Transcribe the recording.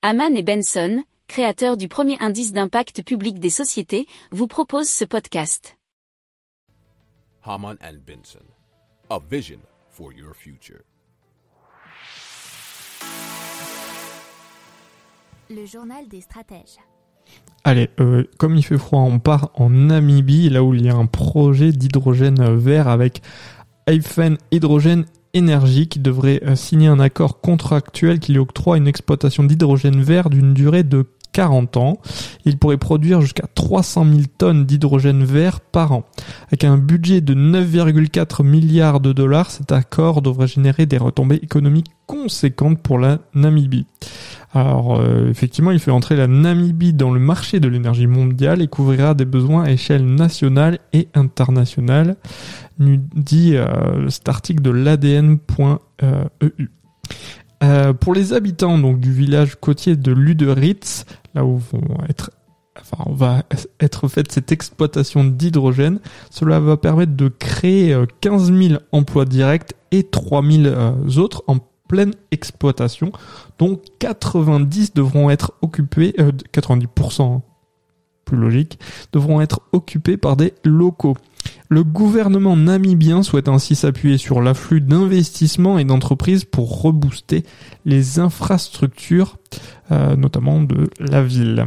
Haman et Benson, créateurs du premier indice d'impact public des sociétés, vous proposent ce podcast. Haman and Benson, a vision for your future. Le journal des stratèges. Allez, euh, comme il fait froid, on part en Namibie, là où il y a un projet d'hydrogène vert avec Hyphen Hydrogène Énergie qui devrait euh, signer un accord contractuel qui lui octroie une exploitation d'hydrogène vert d'une durée de 40 ans. Il pourrait produire jusqu'à 300 000 tonnes d'hydrogène vert par an. Avec un budget de 9,4 milliards de dollars, cet accord devrait générer des retombées économiques conséquentes pour la Namibie. Alors euh, effectivement, il fait entrer la Namibie dans le marché de l'énergie mondiale et couvrira des besoins à échelle nationale et internationale, nous dit euh, cet article de l'ADN.eu. Euh, pour les habitants donc du village côtier de Luderitz, là où vont être enfin, on va être faite cette exploitation d'hydrogène, cela va permettre de créer 15 000 emplois directs et 3 000 autres en pleine exploitation, dont 90 devront être occupés, 90% euh, plus logique, devront être occupés par des locaux. Le gouvernement namibien souhaite ainsi s'appuyer sur l'afflux d'investissements et d'entreprises pour rebooster les infrastructures, euh, notamment de la ville.